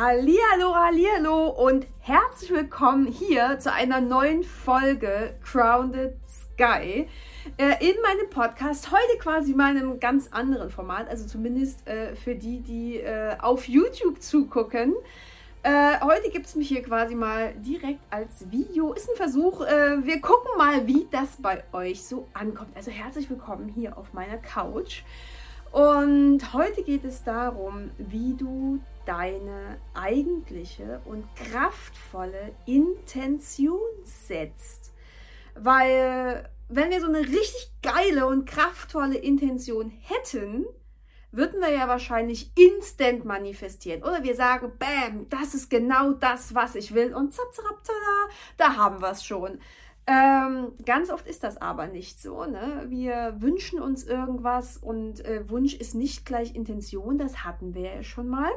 Hallihallo, Hallihallo und herzlich willkommen hier zu einer neuen Folge Grounded Sky äh, in meinem Podcast. Heute quasi mal in einem ganz anderen Format, also zumindest äh, für die, die äh, auf YouTube zugucken. Heute gibt es mich hier quasi mal direkt als Video. Ist ein Versuch. Wir gucken mal, wie das bei euch so ankommt. Also herzlich willkommen hier auf meiner Couch. Und heute geht es darum, wie du deine eigentliche und kraftvolle Intention setzt. Weil wenn wir so eine richtig geile und kraftvolle Intention hätten, würden wir ja wahrscheinlich instant manifestieren. Oder wir sagen, bam, das ist genau das, was ich will. Und zap, zap, tada, da haben wir es schon. Ähm, ganz oft ist das aber nicht so. Ne? Wir wünschen uns irgendwas und äh, Wunsch ist nicht gleich Intention, das hatten wir ja schon mal.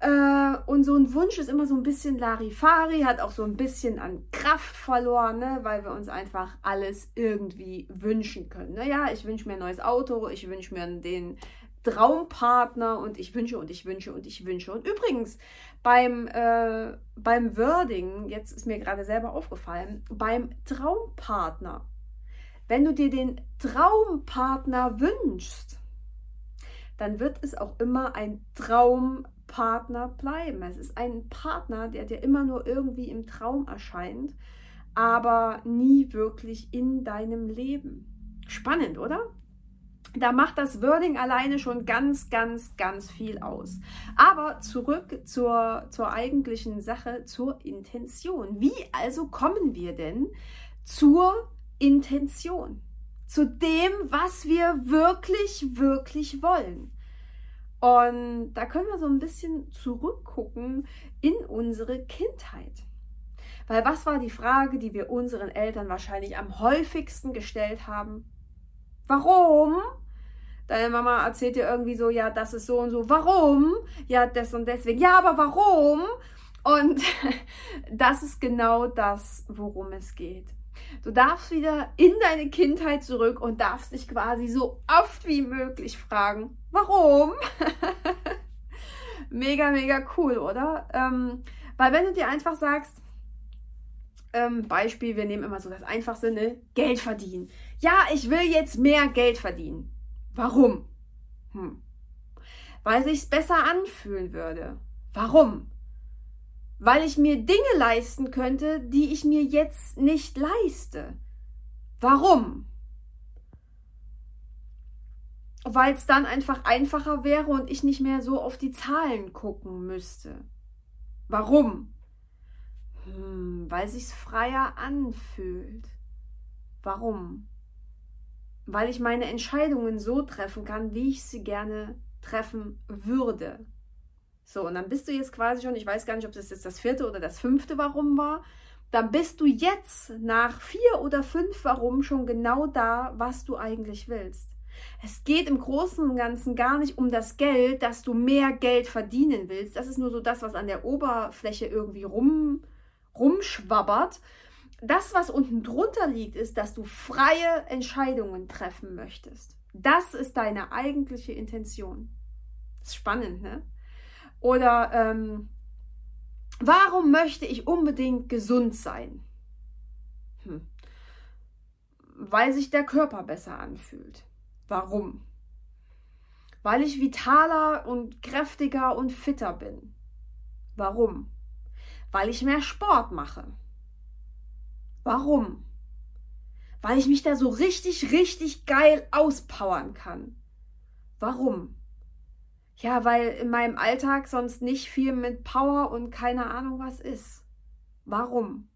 Äh, und so ein Wunsch ist immer so ein bisschen Larifari, hat auch so ein bisschen an Kraft verloren, ne? weil wir uns einfach alles irgendwie wünschen können. Naja, ich wünsche mir ein neues Auto, ich wünsche mir den Traumpartner und ich wünsche und ich wünsche und ich wünsche. Und übrigens, beim, äh, beim Wording, jetzt ist mir gerade selber aufgefallen, beim Traumpartner, wenn du dir den Traumpartner wünschst, dann wird es auch immer ein Traum Partner bleiben. Es ist ein Partner, der dir immer nur irgendwie im Traum erscheint, aber nie wirklich in deinem Leben. Spannend, oder? Da macht das Wording alleine schon ganz, ganz, ganz viel aus. Aber zurück zur, zur eigentlichen Sache, zur Intention. Wie also kommen wir denn zur Intention? Zu dem, was wir wirklich, wirklich wollen. Und da können wir so ein bisschen zurückgucken in unsere Kindheit. Weil was war die Frage, die wir unseren Eltern wahrscheinlich am häufigsten gestellt haben? Warum? Deine Mama erzählt dir irgendwie so, ja, das ist so und so. Warum? Ja, das und deswegen. Ja, aber warum? Und das ist genau das, worum es geht. Du darfst wieder in deine Kindheit zurück und darfst dich quasi so oft wie möglich fragen, warum? mega, mega cool, oder? Ähm, weil wenn du dir einfach sagst, ähm, Beispiel, wir nehmen immer so das einfachste, ne? Geld verdienen. Ja, ich will jetzt mehr Geld verdienen. Warum? Hm. Weil sich's besser anfühlen würde. Warum? weil ich mir Dinge leisten könnte, die ich mir jetzt nicht leiste. Warum? Weil es dann einfach einfacher wäre und ich nicht mehr so auf die Zahlen gucken müsste. Warum? Hm, weil sich's freier anfühlt. Warum? Weil ich meine Entscheidungen so treffen kann, wie ich sie gerne treffen würde. So, und dann bist du jetzt quasi schon, ich weiß gar nicht, ob das jetzt das vierte oder das fünfte Warum war, dann bist du jetzt nach vier oder fünf Warum schon genau da, was du eigentlich willst. Es geht im Großen und Ganzen gar nicht um das Geld, dass du mehr Geld verdienen willst. Das ist nur so das, was an der Oberfläche irgendwie rum, rumschwabbert. Das, was unten drunter liegt, ist, dass du freie Entscheidungen treffen möchtest. Das ist deine eigentliche Intention. Das ist spannend, ne? Oder ähm, warum möchte ich unbedingt gesund sein? Hm. Weil sich der Körper besser anfühlt. Warum? Weil ich vitaler und kräftiger und fitter bin. Warum? Weil ich mehr Sport mache. Warum? Weil ich mich da so richtig, richtig geil auspowern kann. Warum? Ja, weil in meinem Alltag sonst nicht viel mit Power und keine Ahnung was ist. Warum?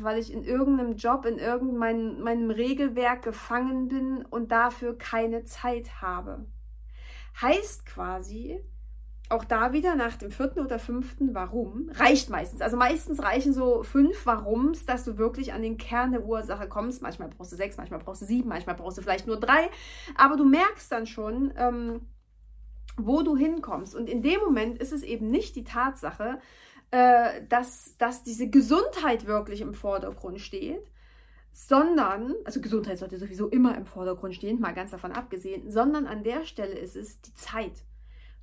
Weil ich in irgendeinem Job, in irgendeinem meinem Regelwerk gefangen bin und dafür keine Zeit habe. Heißt quasi, auch da wieder nach dem vierten oder fünften Warum, reicht meistens. Also meistens reichen so fünf Warums, dass du wirklich an den Kern der Ursache kommst. Manchmal brauchst du sechs, manchmal brauchst du sieben, manchmal brauchst du vielleicht nur drei. Aber du merkst dann schon, ähm, wo du hinkommst. Und in dem Moment ist es eben nicht die Tatsache, äh, dass, dass diese Gesundheit wirklich im Vordergrund steht, sondern, also Gesundheit sollte sowieso immer im Vordergrund stehen, mal ganz davon abgesehen, sondern an der Stelle ist es die Zeit.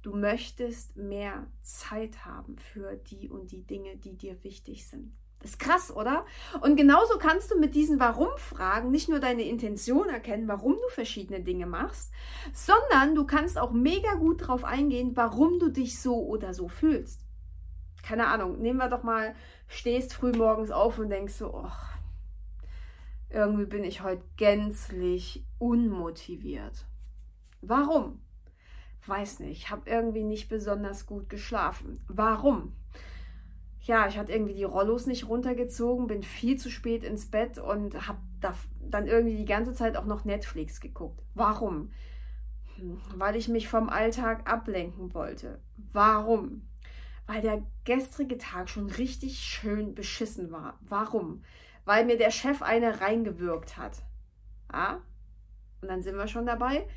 Du möchtest mehr Zeit haben für die und die Dinge, die dir wichtig sind. Das ist krass, oder? Und genauso kannst du mit diesen Warum-Fragen nicht nur deine Intention erkennen, warum du verschiedene Dinge machst, sondern du kannst auch mega gut darauf eingehen, warum du dich so oder so fühlst. Keine Ahnung, nehmen wir doch mal, stehst früh morgens auf und denkst so, oh, irgendwie bin ich heute gänzlich unmotiviert. Warum? Weiß nicht, ich habe irgendwie nicht besonders gut geschlafen. Warum? ja, ich hatte irgendwie die Rollos nicht runtergezogen, bin viel zu spät ins Bett und habe da dann irgendwie die ganze Zeit auch noch Netflix geguckt. Warum? Hm, weil ich mich vom Alltag ablenken wollte. Warum? Weil der gestrige Tag schon richtig schön beschissen war. Warum? Weil mir der Chef eine reingewirkt hat. Ja? Und dann sind wir schon dabei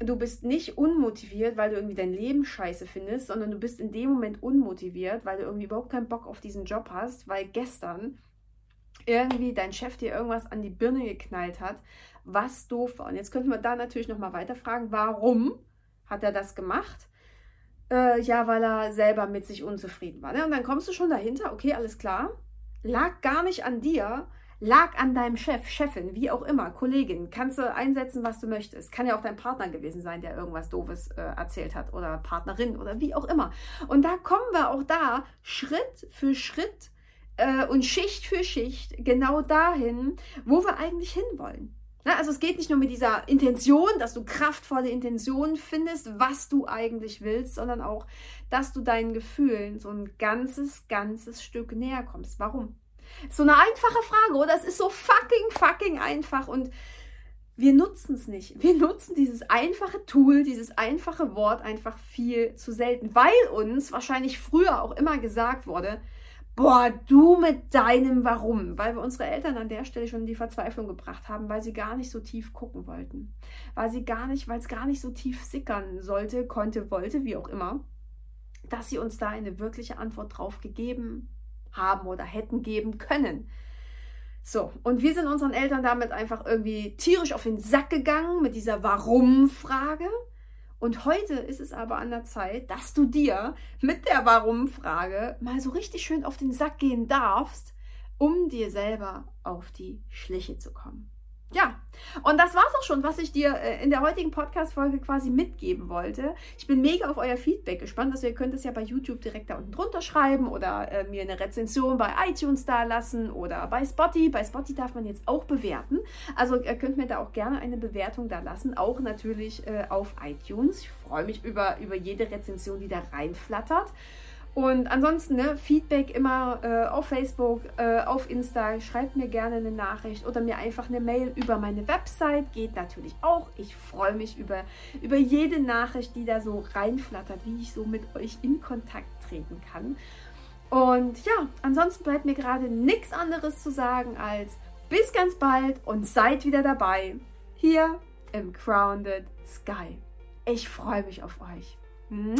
du bist nicht unmotiviert, weil du irgendwie dein Leben scheiße findest, sondern du bist in dem Moment unmotiviert, weil du irgendwie überhaupt keinen Bock auf diesen Job hast, weil gestern irgendwie dein Chef dir irgendwas an die Birne geknallt hat, was doof war. Und jetzt könnten wir da natürlich nochmal weiterfragen, warum hat er das gemacht? Äh, ja, weil er selber mit sich unzufrieden war. Ne? Und dann kommst du schon dahinter, okay, alles klar, lag gar nicht an dir, lag an deinem Chef, Chefin, wie auch immer, Kollegin. Kannst du einsetzen, was du möchtest. Kann ja auch dein Partner gewesen sein, der irgendwas Doofes äh, erzählt hat oder Partnerin oder wie auch immer. Und da kommen wir auch da Schritt für Schritt äh, und Schicht für Schicht genau dahin, wo wir eigentlich hinwollen. Na, also es geht nicht nur mit dieser Intention, dass du kraftvolle Intentionen findest, was du eigentlich willst, sondern auch, dass du deinen Gefühlen so ein ganzes, ganzes Stück näher kommst. Warum? So eine einfache Frage, oder? Es ist so fucking, fucking einfach und wir nutzen es nicht. Wir nutzen dieses einfache Tool, dieses einfache Wort einfach viel zu selten, weil uns wahrscheinlich früher auch immer gesagt wurde, boah, du mit deinem Warum, weil wir unsere Eltern an der Stelle schon in die Verzweiflung gebracht haben, weil sie gar nicht so tief gucken wollten, weil sie gar nicht, weil es gar nicht so tief sickern sollte, konnte, wollte, wie auch immer, dass sie uns da eine wirkliche Antwort drauf gegeben haben oder hätten geben können. So, und wir sind unseren Eltern damit einfach irgendwie tierisch auf den Sack gegangen mit dieser Warum-Frage. Und heute ist es aber an der Zeit, dass du dir mit der Warum-Frage mal so richtig schön auf den Sack gehen darfst, um dir selber auf die Schliche zu kommen. Ja, und das war's auch schon, was ich dir äh, in der heutigen Podcast-Folge quasi mitgeben wollte. Ich bin mega auf euer Feedback gespannt. Also ihr könnt es ja bei YouTube direkt da unten drunter schreiben oder äh, mir eine Rezension bei iTunes da lassen oder bei Spotty. Bei Spotty darf man jetzt auch bewerten. Also ihr könnt mir da auch gerne eine Bewertung da lassen, auch natürlich äh, auf iTunes. Ich freue mich über, über jede Rezension, die da reinflattert. Und ansonsten ne, Feedback immer äh, auf Facebook, äh, auf Insta. Schreibt mir gerne eine Nachricht oder mir einfach eine Mail über meine Website. Geht natürlich auch. Ich freue mich über, über jede Nachricht, die da so reinflattert, wie ich so mit euch in Kontakt treten kann. Und ja, ansonsten bleibt mir gerade nichts anderes zu sagen als bis ganz bald und seid wieder dabei hier im Grounded Sky. Ich freue mich auf euch. Hm?